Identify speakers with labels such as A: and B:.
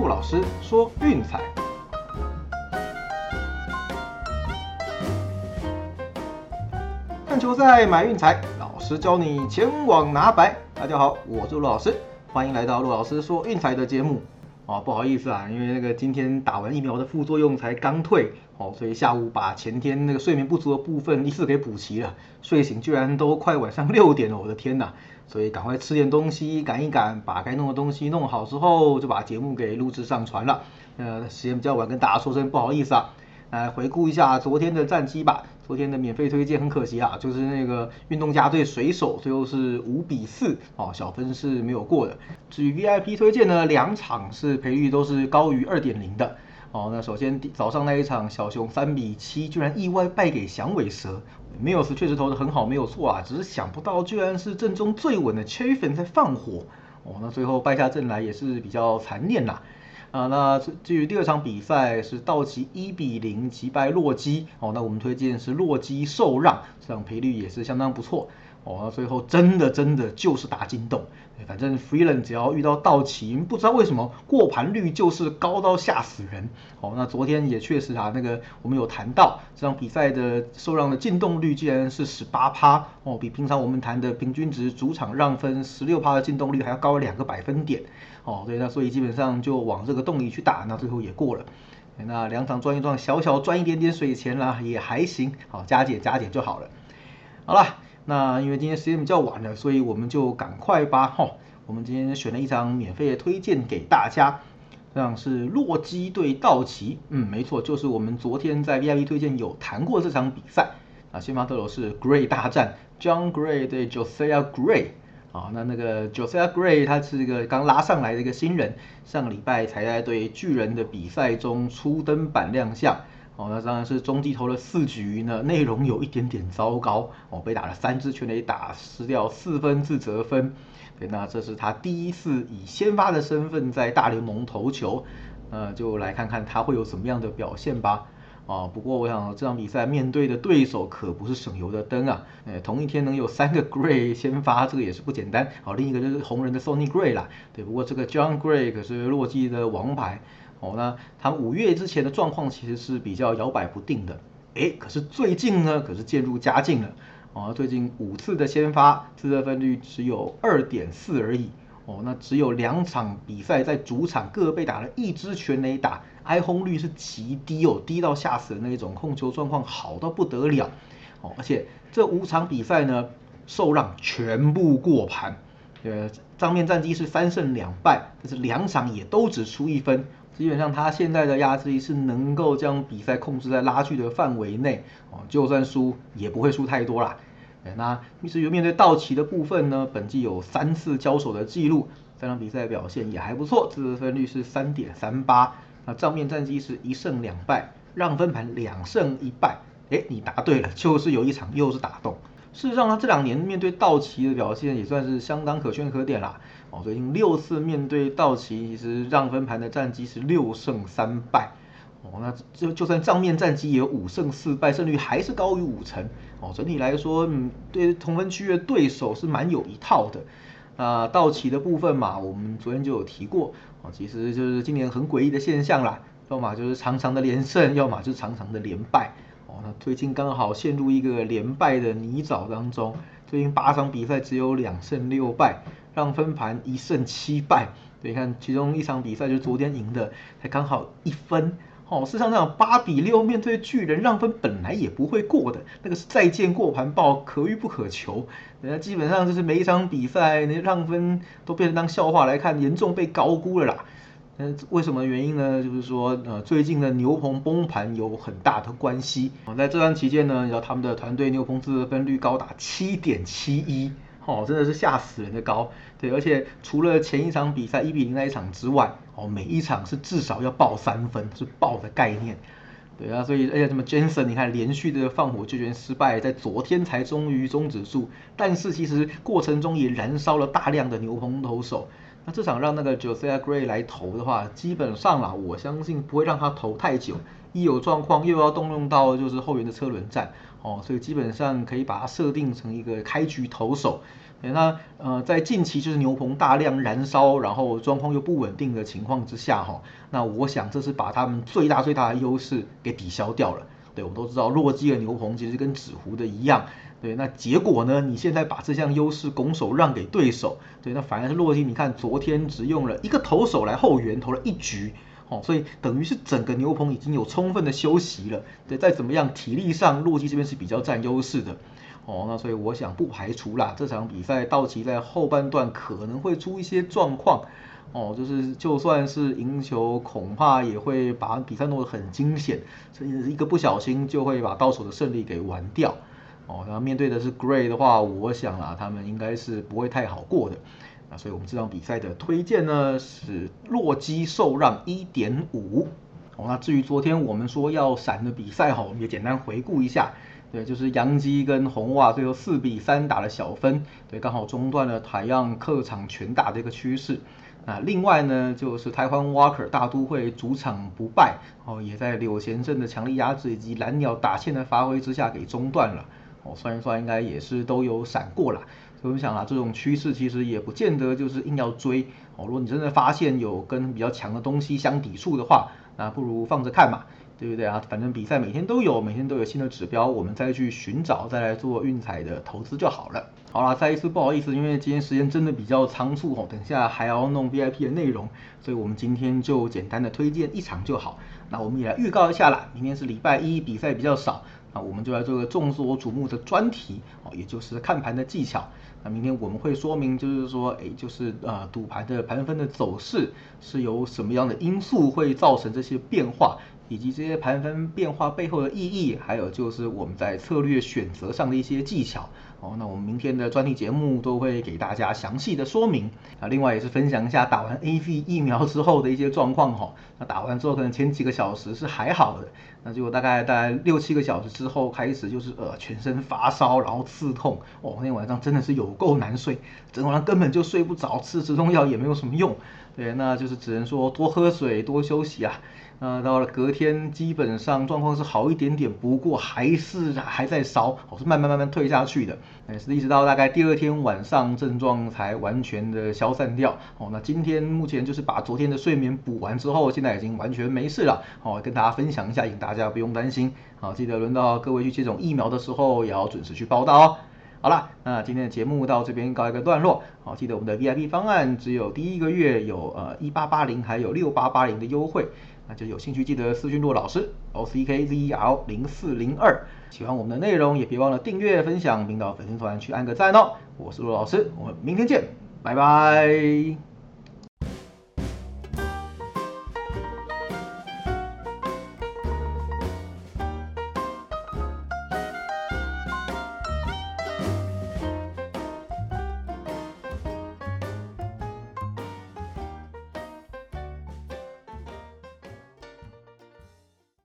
A: 陆老师说运彩。看球赛买运彩，老师教你前往拿白。大家好，我是陆老师，欢迎来到陆老师说运彩的节目。哦，不好意思啊，因为那个今天打完疫苗的副作用才刚退，哦，所以下午把前天那个睡眠不足的部分一次给补齐了，睡醒居然都快晚上 六点了，我的天呐！所以赶快吃点东西，赶一赶，把该弄的东西弄好之后，就把节目给录制上传了。呃，时间比较晚，跟大家说声不好意思啊。来回顾一下昨天的战绩吧。昨天的免费推荐很可惜啊，就是那个运动家对水手，最后是五比四，哦，小分是没有过的。至于 VIP 推荐呢，两场是赔率都是高于二点零的。哦，那首先早上那一场小熊三比七，居然意外败给响尾蛇。没有是确实投的很好，没有错啊，只是想不到居然是阵中最稳的 Chaffin 在放火。哦，那最后败下阵来也是比较残念呐。啊，啊那至于第二场比赛是道奇一比零击败洛基，哦，那我们推荐是洛基受让，这场赔率也是相当不错。哦，最后真的真的就是打进洞，反正 Freeland 只要遇到道奇，不知道为什么过盘率就是高到吓死人。哦，那昨天也确实啊，那个我们有谈到这场比赛的受让的进洞率竟然是十八趴，哦，比平常我们谈的平均值主场让分十六趴的进洞率还要高两个百分点。哦，对，那所以基本上就往这个洞里去打，那最后也过了。那两场赚一赚，小小赚一点点水钱啦，也还行。好，加减加减就好了。好了。那因为今天时间比较晚了，所以我们就赶快吧哈。我们今天选了一张免费的推荐给大家，这样是洛基对道奇，嗯，没错，就是我们昨天在 VIP 推荐有谈过这场比赛啊。先发对手是 Gray 大战，John Gray 对 Josiah Gray 啊。那那个 Josiah Gray 他是一个刚拉上来的一个新人，上个礼拜才在对巨人的比赛中初登板亮相。哦，那当然是中继投了四局呢，内容有一点点糟糕哦，被打了三支全垒打，失掉四分自责分。对，那这是他第一次以先发的身份在大联盟投球，呃，就来看看他会有什么样的表现吧。啊，不过我想这场比赛面对的对手可不是省油的灯啊，呃，同一天能有三个 Gray 先发，这个也是不简单。好，另一个就是红人的 Sony Gray 啦，对，不过这个 John Gray 可是洛基的王牌。哦，那他五月之前的状况其实是比较摇摆不定的，哎，可是最近呢，可是渐入佳境了。哦，最近五次的先发，自得分率只有二点四而已。哦，那只有两场比赛在主场各被打了一支全垒打，挨轰率是极低哦，低到吓死的那一种，控球状况好到不得了。哦，而且这五场比赛呢，受让全部过盘。呃，账面战绩是三胜两败，但是两场也都只出一分。基本上他现在的压制力是能够将比赛控制在拉锯的范围内哦，就算输也不会输太多啦。哎那至于面对道奇的部分呢，本季有三次交手的记录，三场比赛表现也还不错，得分率是三点三八。那账面战绩是一胜两败，让分盘两胜一败。哎，你答对了，就是有一场又是打洞。事实上，他这两年面对道奇的表现也算是相当可圈可点啦。哦，最近六次面对道奇，其实让分盘的战绩是六胜三败。哦，那就就算账面战绩也有五胜四败，胜率还是高于五成。哦，整体来说，嗯，对同分区的对手是蛮有一套的。那道奇的部分嘛，我们昨天就有提过。哦，其实就是今年很诡异的现象啦，要么就是长长的连胜，要么就是长长的连败。哦那最近刚好陷入一个连败的泥沼当中，最近八场比赛只有两胜六败，让分盘一胜七败。你看，其中一场比赛就是昨天赢的，才刚好一分。哦，事实上那种八比六面对巨人让分本来也不会过的，那个是再见过盘报，可遇不可求。人家基本上就是每一场比赛那让分都变成当笑话来看，严重被高估了啦。那为什么原因呢？就是说，呃，最近的牛棚崩盘有很大的关系。在这段期间呢，然后他们的团队牛棚自得分率高达七点七一，哦，真的是吓死人的高。对，而且除了前一场比赛一比零那一场之外，哦，每一场是至少要爆三分，是爆的概念。对啊，所以而且什么 Jensen，你看连续的放火救援失败，在昨天才终于终止住，但是其实过程中也燃烧了大量的牛棚投手。那这场让那个 Josiah Gray 来投的话，基本上啦，我相信不会让他投太久。一有状况又要动用到就是后援的车轮战哦，所以基本上可以把它设定成一个开局投手。那呃在近期就是牛棚大量燃烧，然后状况又不稳定的情况之下哈，那我想这是把他们最大最大的优势给抵消掉了。对，我们都知道洛基的牛棚其实跟纸糊的一样。对，那结果呢？你现在把这项优势拱手让给对手，对，那反而是洛基。你看昨天只用了一个投手来后援，投了一局，哦，所以等于是整个牛棚已经有充分的休息了。对，再怎么样，体力上洛基这边是比较占优势的。哦，那所以我想不排除啦，这场比赛道奇在后半段可能会出一些状况。哦，就是就算是赢球，恐怕也会把比赛弄得很惊险，所以一个不小心就会把到手的胜利给玩掉。哦，然后面对的是 Gray 的话，我想啊，他们应该是不会太好过的。那所以我们这场比赛的推荐呢是洛基受让一点五。哦，那至于昨天我们说要闪的比赛哈，我们也简单回顾一下。对，就是洋基跟红袜最后四比三打了小分，对，刚好中断了台样客场全打的一个趋势。那另外呢，就是台湾 Walker 大都会主场不败，哦，也在柳贤镇的强力压制以及蓝鸟打线的发挥之下给中断了。哦，算一算应该也是都有闪过了。所以我们想啊，这种趋势其实也不见得就是硬要追。哦，如果你真的发现有跟比较强的东西相抵触的话，那不如放着看嘛，对不对啊？反正比赛每天都有，每天都有新的指标，我们再去寻找，再来做运彩的投资就好了。好了，再一次不好意思，因为今天时间真的比较仓促哦，等下还要弄 VIP 的内容，所以我们今天就简单的推荐一场就好。那我们也来预告一下啦，明天是礼拜一，比赛比较少。那我们就来做个众所瞩目的专题哦，也就是看盘的技巧。那明天我们会说明，就是说，哎，就是呃，赌盘的盘分的走势是由什么样的因素会造成这些变化。以及这些盘分变化背后的意义，还有就是我们在策略选择上的一些技巧哦。那我们明天的专题节目都会给大家详细的说明啊。另外也是分享一下打完 A V 疫苗之后的一些状况哈。那打完之后可能前几个小时是还好的，那结果大概在六七个小时之后开始就是呃全身发烧，然后刺痛哦。那天晚上真的是有够难睡，整晚上根本就睡不着，吃止痛药也没有什么用。对，那就是只能说多喝水，多休息啊。那到了隔天，基本上状况是好一点点，不过还是还在烧，我是慢慢慢慢退下去的，哎，是一直到大概第二天晚上症状才完全的消散掉。哦，那今天目前就是把昨天的睡眠补完之后，现在已经完全没事了。哦，跟大家分享一下，请大家不用担心。好，记得轮到各位去接种疫苗的时候，也要准时去报到哦。好了，那今天的节目到这边告一个段落。好，记得我们的 VIP 方案只有第一个月有呃一八八零，还有六八八零的优惠。那就有兴趣记得私讯陆老师，O C K Z E L 零四零二。喜欢我们的内容也别忘了订阅、分享，并到粉丝团去按个赞哦。我是陆老师，我们明天见，拜拜。